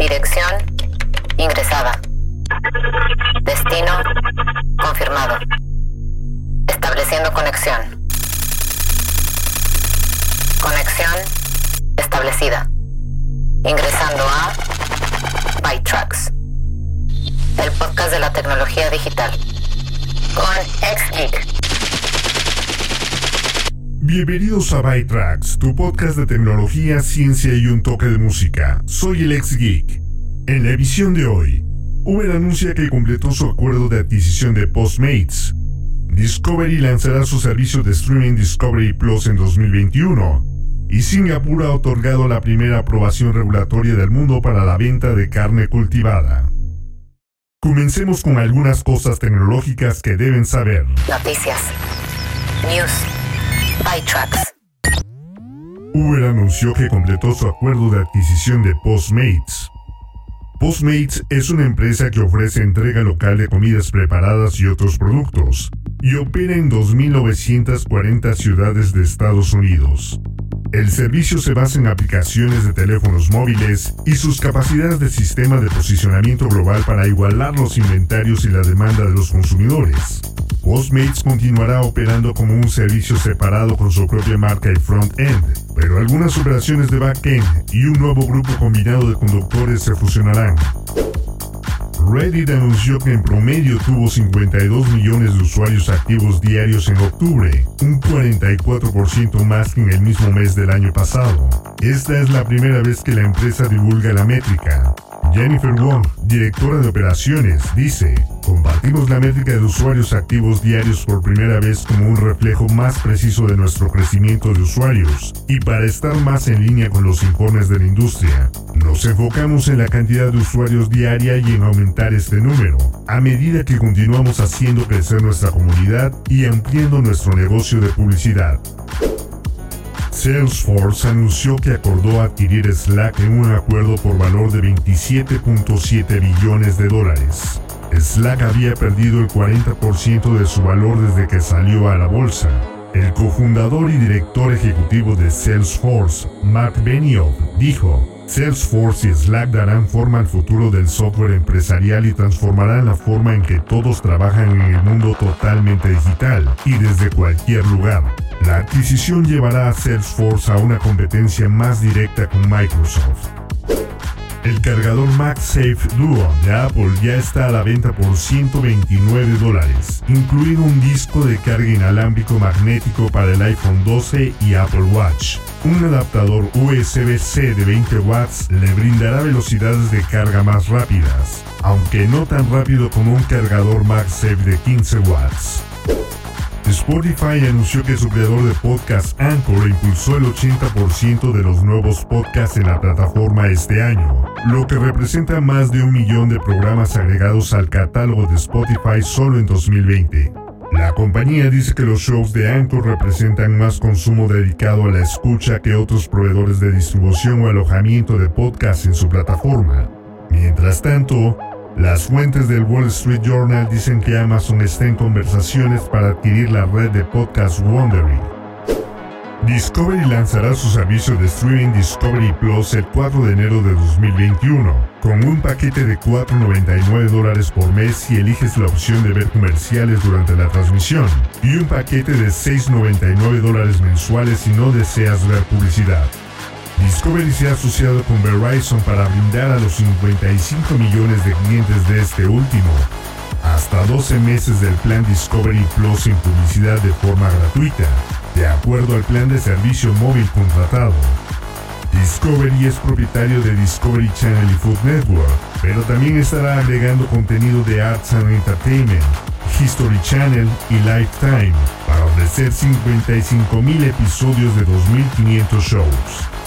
Dirección ingresada. Destino confirmado. Estableciendo conexión. Conexión establecida. Ingresando a ByTrax, el podcast de la tecnología digital. Con XGeek. Bienvenidos a ByTrax, tu podcast de tecnología, ciencia y un toque de música. Soy el ex geek. En la edición de hoy, Uber anuncia que completó su acuerdo de adquisición de Postmates. Discovery lanzará su servicio de streaming Discovery Plus en 2021. Y Singapur ha otorgado la primera aprobación regulatoria del mundo para la venta de carne cultivada. Comencemos con algunas cosas tecnológicas que deben saber. Noticias. News. Uber anunció que completó su acuerdo de adquisición de Postmates. Postmates es una empresa que ofrece entrega local de comidas preparadas y otros productos, y opera en 2.940 ciudades de Estados Unidos. El servicio se basa en aplicaciones de teléfonos móviles y sus capacidades de sistema de posicionamiento global para igualar los inventarios y la demanda de los consumidores. Postmates continuará operando como un servicio separado con su propia marca y front-end, pero algunas operaciones de back-end y un nuevo grupo combinado de conductores se fusionarán. Reddit anunció que en promedio tuvo 52 millones de usuarios activos diarios en octubre, un 44% más que en el mismo mes del año pasado. Esta es la primera vez que la empresa divulga la métrica. Jennifer Wong, directora de operaciones, dice, compartimos la métrica de usuarios activos diarios por primera vez como un reflejo más preciso de nuestro crecimiento de usuarios y para estar más en línea con los informes de la industria. Nos enfocamos en la cantidad de usuarios diaria y en aumentar este número, a medida que continuamos haciendo crecer nuestra comunidad y ampliando nuestro negocio de publicidad. Salesforce anunció que acordó adquirir Slack en un acuerdo por valor de 27.7 billones de dólares. Slack había perdido el 40% de su valor desde que salió a la bolsa. El cofundador y director ejecutivo de Salesforce, Mark Benioff, dijo, Salesforce y Slack darán forma al futuro del software empresarial y transformarán la forma en que todos trabajan en el mundo totalmente digital y desde cualquier lugar. La adquisición llevará a Salesforce a una competencia más directa con Microsoft. El cargador MagSafe Duo de Apple ya está a la venta por 129 dólares, incluido un disco de carga inalámbrico magnético para el iPhone 12 y Apple Watch. Un adaptador USB-C de 20 watts le brindará velocidades de carga más rápidas, aunque no tan rápido como un cargador MagSafe de 15 watts. Spotify anunció que su creador de podcast Anchor impulsó el 80% de los nuevos podcasts en la plataforma este año, lo que representa más de un millón de programas agregados al catálogo de Spotify solo en 2020. La compañía dice que los shows de Anchor representan más consumo dedicado a la escucha que otros proveedores de distribución o alojamiento de podcasts en su plataforma. Mientras tanto, las fuentes del Wall Street Journal dicen que Amazon está en conversaciones para adquirir la red de podcast Wondery. Discovery lanzará su servicio de streaming Discovery Plus el 4 de enero de 2021, con un paquete de 4.99 dólares por mes si eliges la opción de ver comerciales durante la transmisión, y un paquete de 6.99 dólares mensuales si no deseas ver publicidad. Discovery se ha asociado con Verizon para brindar a los 55 millones de clientes de este último hasta 12 meses del plan Discovery Plus sin publicidad de forma gratuita, de acuerdo al plan de servicio móvil contratado. Discovery es propietario de Discovery Channel y Food Network, pero también estará agregando contenido de Arts and Entertainment, History Channel y Lifetime para ofrecer 55.000 episodios de 2.500 shows.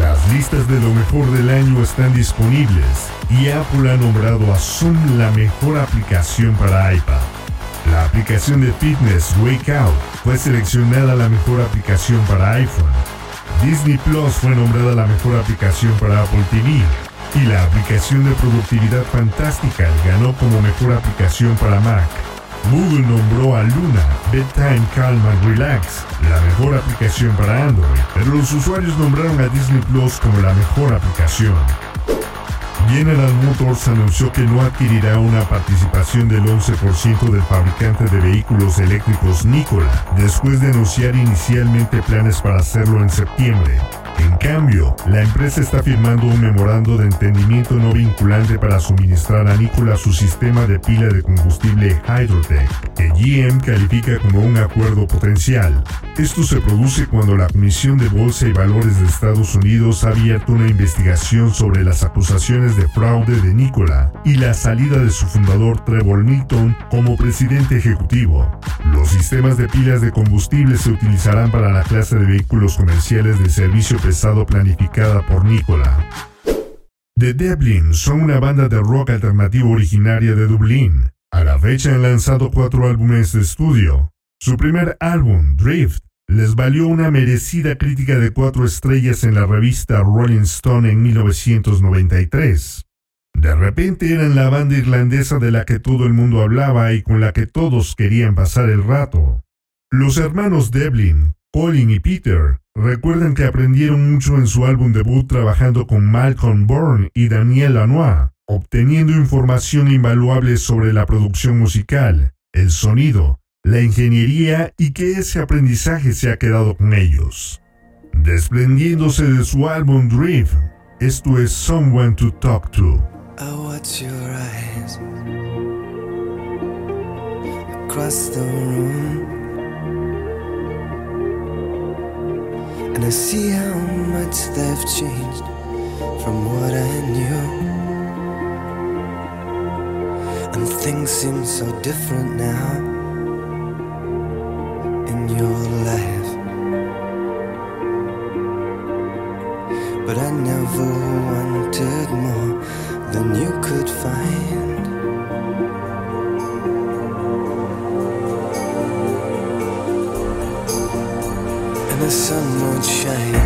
Las listas de lo mejor del año están disponibles y Apple ha nombrado a Zoom la mejor aplicación para iPad. La aplicación de fitness Wake Out fue seleccionada la mejor aplicación para iPhone. Disney Plus fue nombrada la mejor aplicación para Apple TV. Y la aplicación de productividad fantástica ganó como mejor aplicación para Mac. Google nombró a Luna, Bedtime Calm and Relax, la mejor aplicación para Android, pero los usuarios nombraron a Disney Plus como la mejor aplicación. General Motors anunció que no adquirirá una participación del 11% del fabricante de vehículos eléctricos Nikola, después de anunciar inicialmente planes para hacerlo en septiembre. En cambio, la empresa está firmando un memorando de entendimiento no vinculante para suministrar a Nikola su sistema de pila de combustible Hydrotech, que GM califica como un acuerdo potencial. Esto se produce cuando la Comisión de Bolsa y Valores de Estados Unidos ha abierto una investigación sobre las acusaciones de fraude de Nikola y la salida de su fundador Trevor Milton como presidente ejecutivo. Los sistemas de pilas de combustible se utilizarán para la clase de vehículos comerciales de servicio pesado planificada por Nikola. The Devlin son una banda de rock alternativo originaria de Dublín. A la fecha han lanzado cuatro álbumes de estudio. Su primer álbum, Drift, les valió una merecida crítica de cuatro estrellas en la revista Rolling Stone en 1993. De repente eran la banda irlandesa de la que todo el mundo hablaba y con la que todos querían pasar el rato. Los hermanos Devlin, Colin y Peter recuerdan que aprendieron mucho en su álbum debut trabajando con Malcolm Bourne y Daniel Lanois, obteniendo información invaluable sobre la producción musical, el sonido, la ingeniería y que ese aprendizaje se ha quedado con ellos. Desprendiéndose de su álbum Drift, esto es Someone to Talk to. And I see how much they've changed from what I knew. And things seem so different now in your life. But I never wanted more than you could find. The sun would shine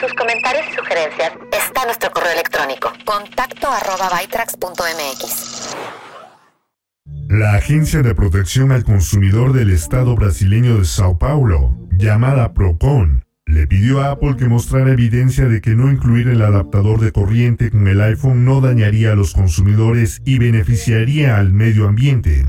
sus comentarios y sugerencias está nuestro correo electrónico contacto arroba. La Agencia de Protección al Consumidor del Estado brasileño de Sao Paulo, llamada Procon, le pidió a Apple que mostrara evidencia de que no incluir el adaptador de corriente con el iPhone no dañaría a los consumidores y beneficiaría al medio ambiente.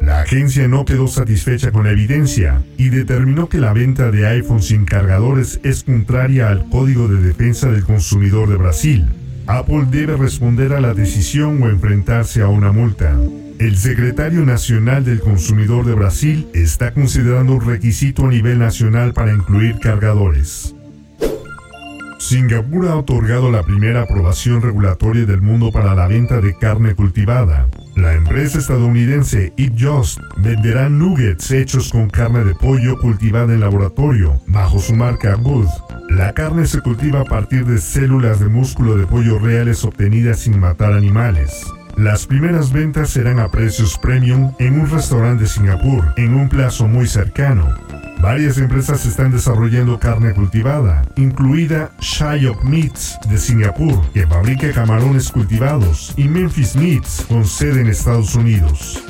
La agencia no quedó satisfecha con la evidencia y determinó que la venta de iPhone sin cargadores es contraria al Código de Defensa del Consumidor de Brasil. Apple debe responder a la decisión o enfrentarse a una multa. El secretario nacional del consumidor de Brasil está considerando un requisito a nivel nacional para incluir cargadores. Singapur ha otorgado la primera aprobación regulatoria del mundo para la venta de carne cultivada. La empresa estadounidense Eat Just venderá nuggets hechos con carne de pollo cultivada en laboratorio, bajo su marca Booth. La carne se cultiva a partir de células de músculo de pollo reales obtenidas sin matar animales. Las primeras ventas serán a precios premium en un restaurante de Singapur en un plazo muy cercano. Varias empresas están desarrollando carne cultivada, incluida Shayok Meats de Singapur, que fabrica camarones cultivados, y Memphis Meats, con sede en Estados Unidos.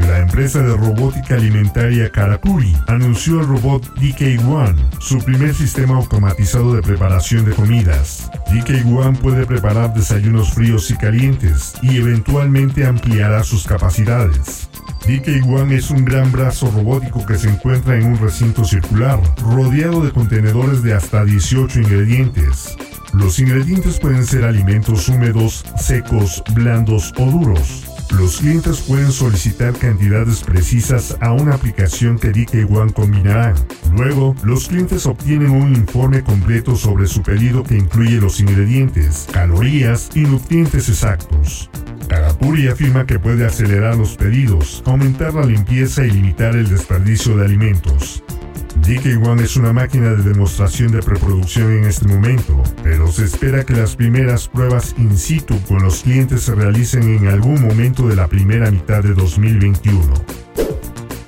La empresa de robótica alimentaria Karakuri anunció el robot DK1, su primer sistema automatizado de preparación de comidas. DK1 puede preparar desayunos fríos y calientes y eventualmente ampliará sus capacidades. DK1 es un gran brazo robótico que se encuentra en un recinto circular, rodeado de contenedores de hasta 18 ingredientes. Los ingredientes pueden ser alimentos húmedos, secos, blandos o duros. Los clientes pueden solicitar cantidades precisas a una aplicación que DK One combinará. Luego, los clientes obtienen un informe completo sobre su pedido que incluye los ingredientes, calorías y nutrientes exactos. Karapuri afirma que puede acelerar los pedidos, aumentar la limpieza y limitar el desperdicio de alimentos. DK1 es una máquina de demostración de preproducción en este momento, pero se espera que las primeras pruebas in situ con los clientes se realicen en algún momento de la primera mitad de 2021.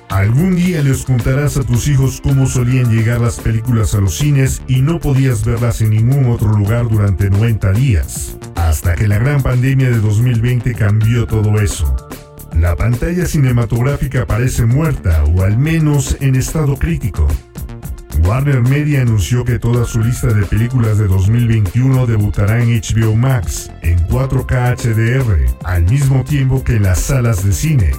Algún día les contarás a tus hijos cómo solían llegar las películas a los cines y no podías verlas en ningún otro lugar durante 90 días, hasta que la gran pandemia de 2020 cambió todo eso. La pantalla cinematográfica parece muerta o al menos en estado crítico. Warner Media anunció que toda su lista de películas de 2021 debutará en HBO Max en 4K HDR, al mismo tiempo que en las salas de cine.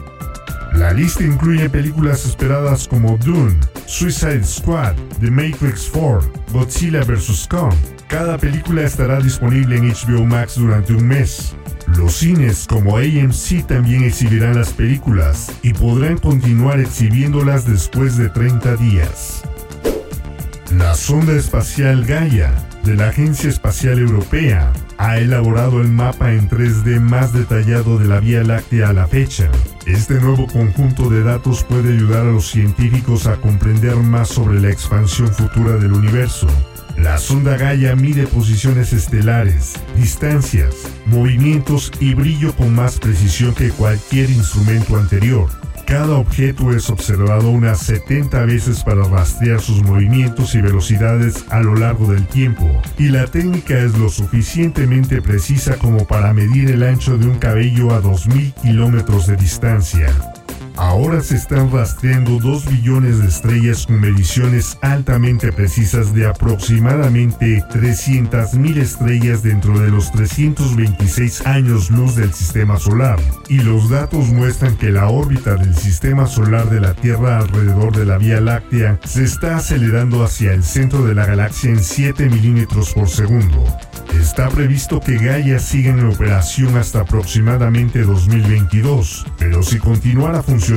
La lista incluye películas esperadas como Dune, Suicide Squad, The Matrix 4, Godzilla vs. Kong. Cada película estará disponible en HBO Max durante un mes. Los cines como AMC también exhibirán las películas y podrán continuar exhibiéndolas después de 30 días. La sonda espacial Gaia la Agencia Espacial Europea ha elaborado el mapa en 3D más detallado de la Vía Láctea a la fecha. Este nuevo conjunto de datos puede ayudar a los científicos a comprender más sobre la expansión futura del universo la sonda Gaia mide posiciones estelares, distancias, movimientos y brillo con más precisión que cualquier instrumento anterior. Cada objeto es observado unas 70 veces para rastrear sus movimientos y velocidades a lo largo del tiempo, y la técnica es lo suficientemente precisa como para medir el ancho de un cabello a 2.000 kilómetros de distancia. Ahora se están rastreando 2 billones de estrellas con mediciones altamente precisas de aproximadamente 300.000 estrellas dentro de los 326 años luz del sistema solar. Y los datos muestran que la órbita del sistema solar de la Tierra alrededor de la Vía Láctea se está acelerando hacia el centro de la galaxia en 7 milímetros por segundo. Está previsto que Gaia siga en operación hasta aproximadamente 2022, pero si continuara funcionando,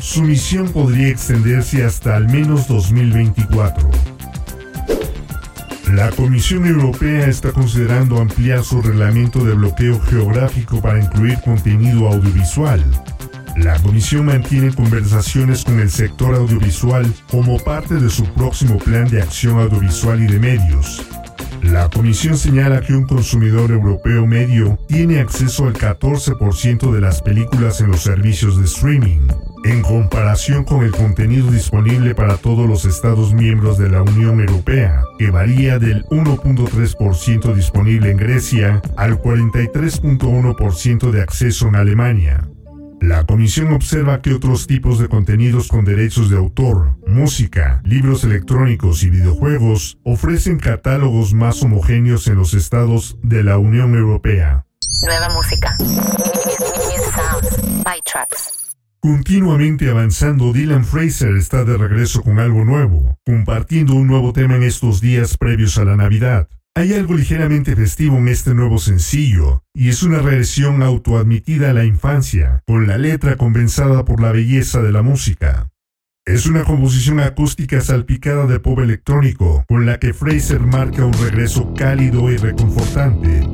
su misión podría extenderse hasta al menos 2024. La Comisión Europea está considerando ampliar su reglamento de bloqueo geográfico para incluir contenido audiovisual. La Comisión mantiene conversaciones con el sector audiovisual como parte de su próximo plan de acción audiovisual y de medios, la comisión señala que un consumidor europeo medio tiene acceso al 14% de las películas en los servicios de streaming. en comparación con el contenido disponible para todos los Estados miembros de la Unión Europea, que varía del 1.3% disponible en Grecia al 43.1% de acceso en Alemania. La comisión observa que otros tipos de contenidos con derechos de autor, música, libros electrónicos y videojuegos ofrecen catálogos más homogéneos en los estados de la Unión Europea. Nueva música. Continuamente avanzando, Dylan Fraser está de regreso con algo nuevo, compartiendo un nuevo tema en estos días previos a la Navidad. Hay algo ligeramente festivo en este nuevo sencillo, y es una regresión autoadmitida a la infancia, con la letra compensada por la belleza de la música. Es una composición acústica salpicada de pop electrónico, con la que Fraser marca un regreso cálido y reconfortante.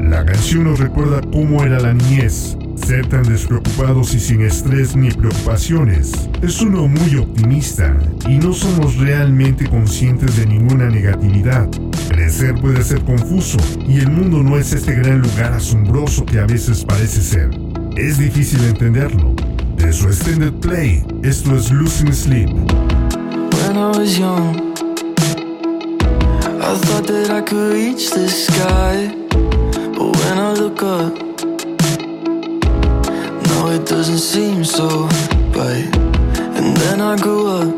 La canción nos recuerda cómo era la niñez, ser tan despreocupados y sin estrés ni preocupaciones. Es uno muy optimista y no somos realmente conscientes de ninguna negatividad. Crecer puede ser confuso y el mundo no es este gran lugar asombroso que a veces parece ser. Es difícil entenderlo. De su extended play, esto es Losing Sleep. When I was young, I thought that I could reach the sky. But when I look up, it doesn't seem so right. And then I grew up.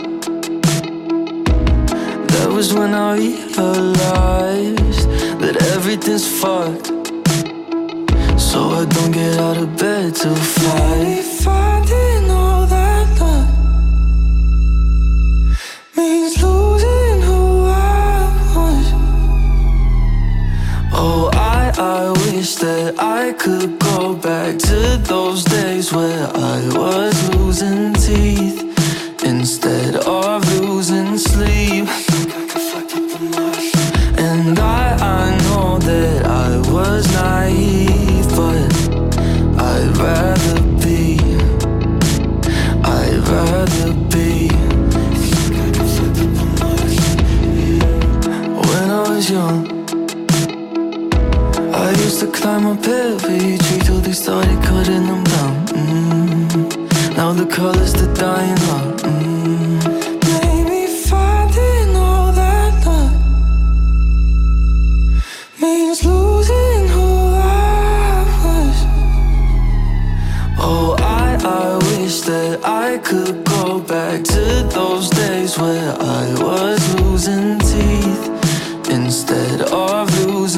That was when I realized that everything's fucked. So I don't get out of bed to fight. I, wish that I could go back to those days where I was losing teeth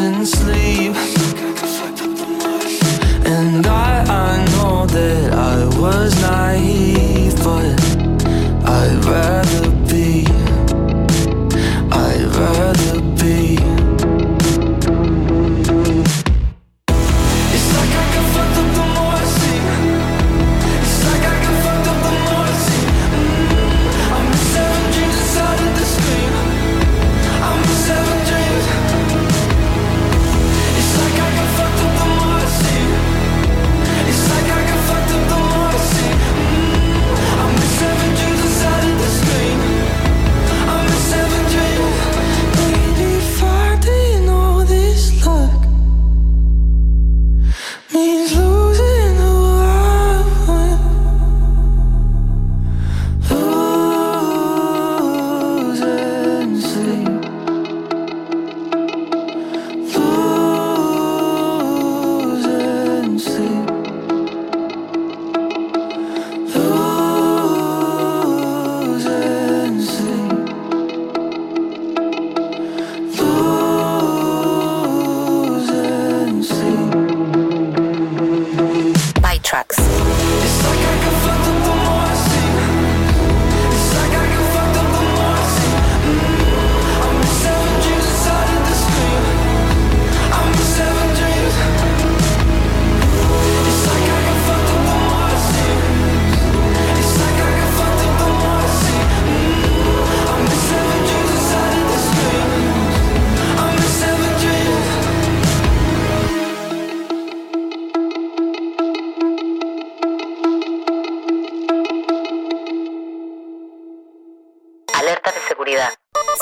losing sleep.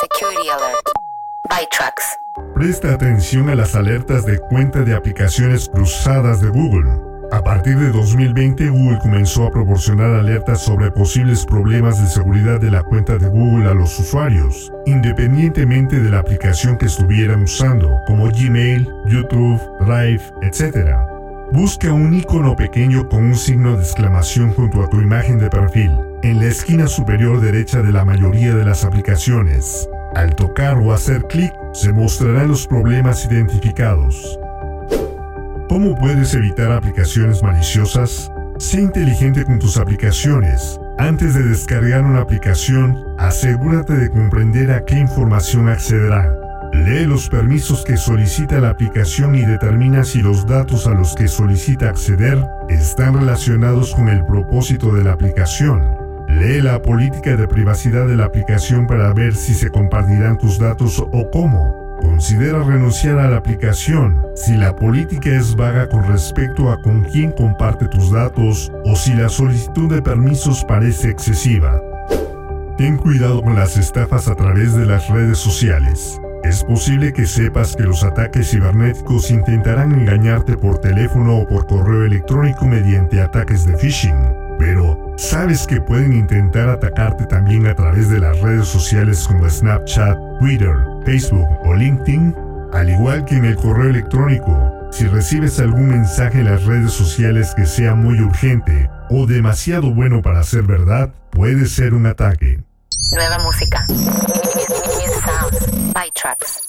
Security Alert. Presta atención a las alertas de cuenta de aplicaciones cruzadas de Google. A partir de 2020, Google comenzó a proporcionar alertas sobre posibles problemas de seguridad de la cuenta de Google a los usuarios, independientemente de la aplicación que estuvieran usando, como Gmail, YouTube, Drive, etc. Busca un icono pequeño con un signo de exclamación junto a tu imagen de perfil, en la esquina superior derecha de la mayoría de las aplicaciones. Al tocar o hacer clic, se mostrarán los problemas identificados. ¿Cómo puedes evitar aplicaciones maliciosas? Sé inteligente con tus aplicaciones. Antes de descargar una aplicación, asegúrate de comprender a qué información accederá. Lee los permisos que solicita la aplicación y determina si los datos a los que solicita acceder están relacionados con el propósito de la aplicación. Lee la política de privacidad de la aplicación para ver si se compartirán tus datos o cómo. Considera renunciar a la aplicación si la política es vaga con respecto a con quién comparte tus datos o si la solicitud de permisos parece excesiva. Ten cuidado con las estafas a través de las redes sociales. Es posible que sepas que los ataques cibernéticos intentarán engañarte por teléfono o por correo electrónico mediante ataques de phishing, ¿sabes que pueden intentar atacarte también a través de las redes sociales como Snapchat, Twitter, Facebook o LinkedIn? Al igual que en el correo electrónico, si recibes algún mensaje en las redes sociales que sea muy urgente o demasiado bueno para ser verdad, puede ser un ataque. Nueva música. By Tracks.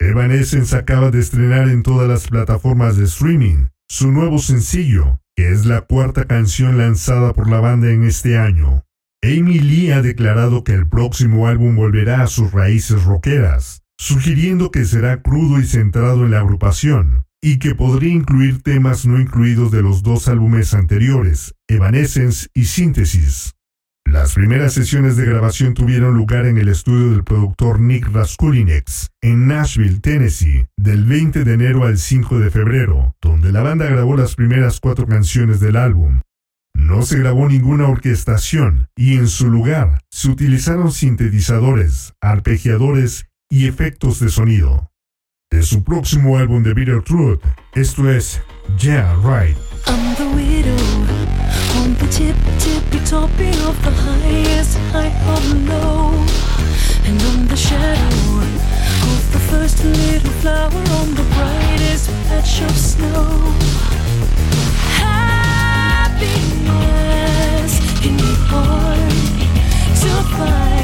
Evanescence acaba de estrenar en todas las plataformas de streaming su nuevo sencillo, que es la cuarta canción lanzada por la banda en este año. Amy Lee ha declarado que el próximo álbum volverá a sus raíces rockeras, sugiriendo que será crudo y centrado en la agrupación, y que podría incluir temas no incluidos de los dos álbumes anteriores, Evanescence y Síntesis. Las primeras sesiones de grabación tuvieron lugar en el estudio del productor Nick Raskulinecz, en Nashville, Tennessee, del 20 de enero al 5 de febrero, donde la banda grabó las primeras cuatro canciones del álbum. No se grabó ninguna orquestación y en su lugar se utilizaron sintetizadores, arpegiadores y efectos de sonido. De su próximo álbum de Bitter Truth, esto es Yeah Right. Tip, tippy toppy of the highest high of low, and I'm the shadow of the first little flower on the brightest patch of snow. Happiness in me hard to find.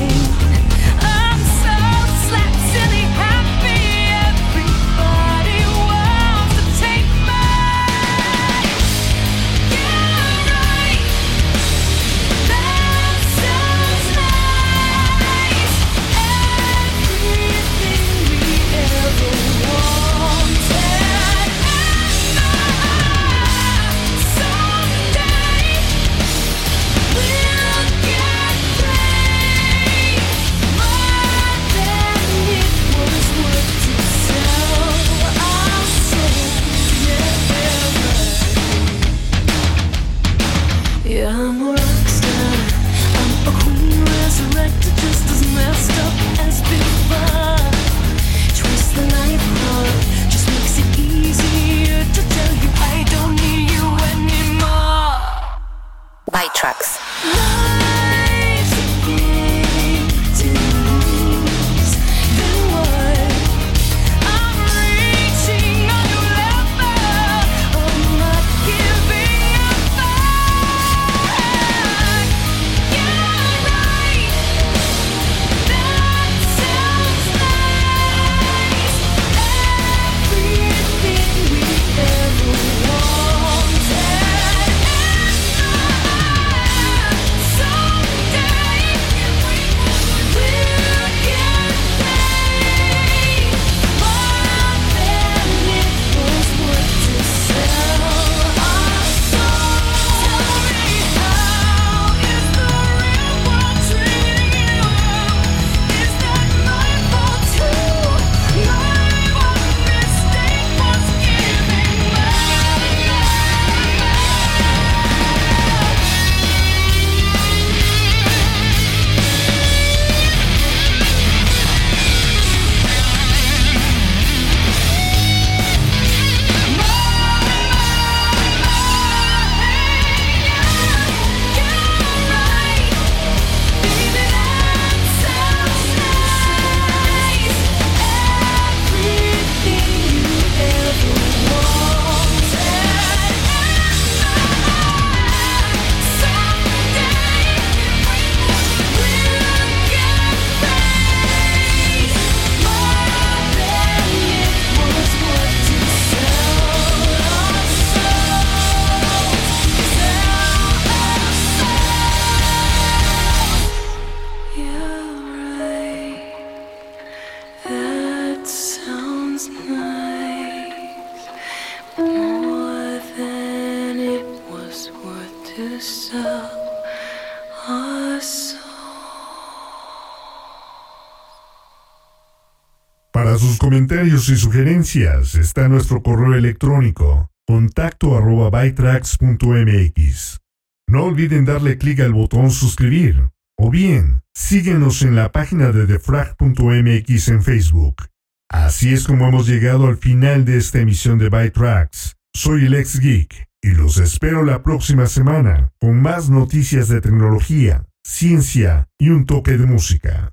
Para sus comentarios y sugerencias está nuestro correo electrónico contacto arroba bytracks.mx. No olviden darle clic al botón suscribir o bien síguenos en la página de defrag.mx en Facebook. Así es como hemos llegado al final de esta emisión de Bytracks. Soy el ex geek y los espero la próxima semana con más noticias de tecnología, ciencia y un toque de música.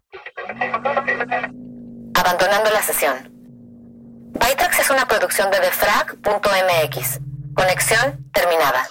Abandonando la sesión. Bytrax es una producción de defrag.mx. Conexión terminada.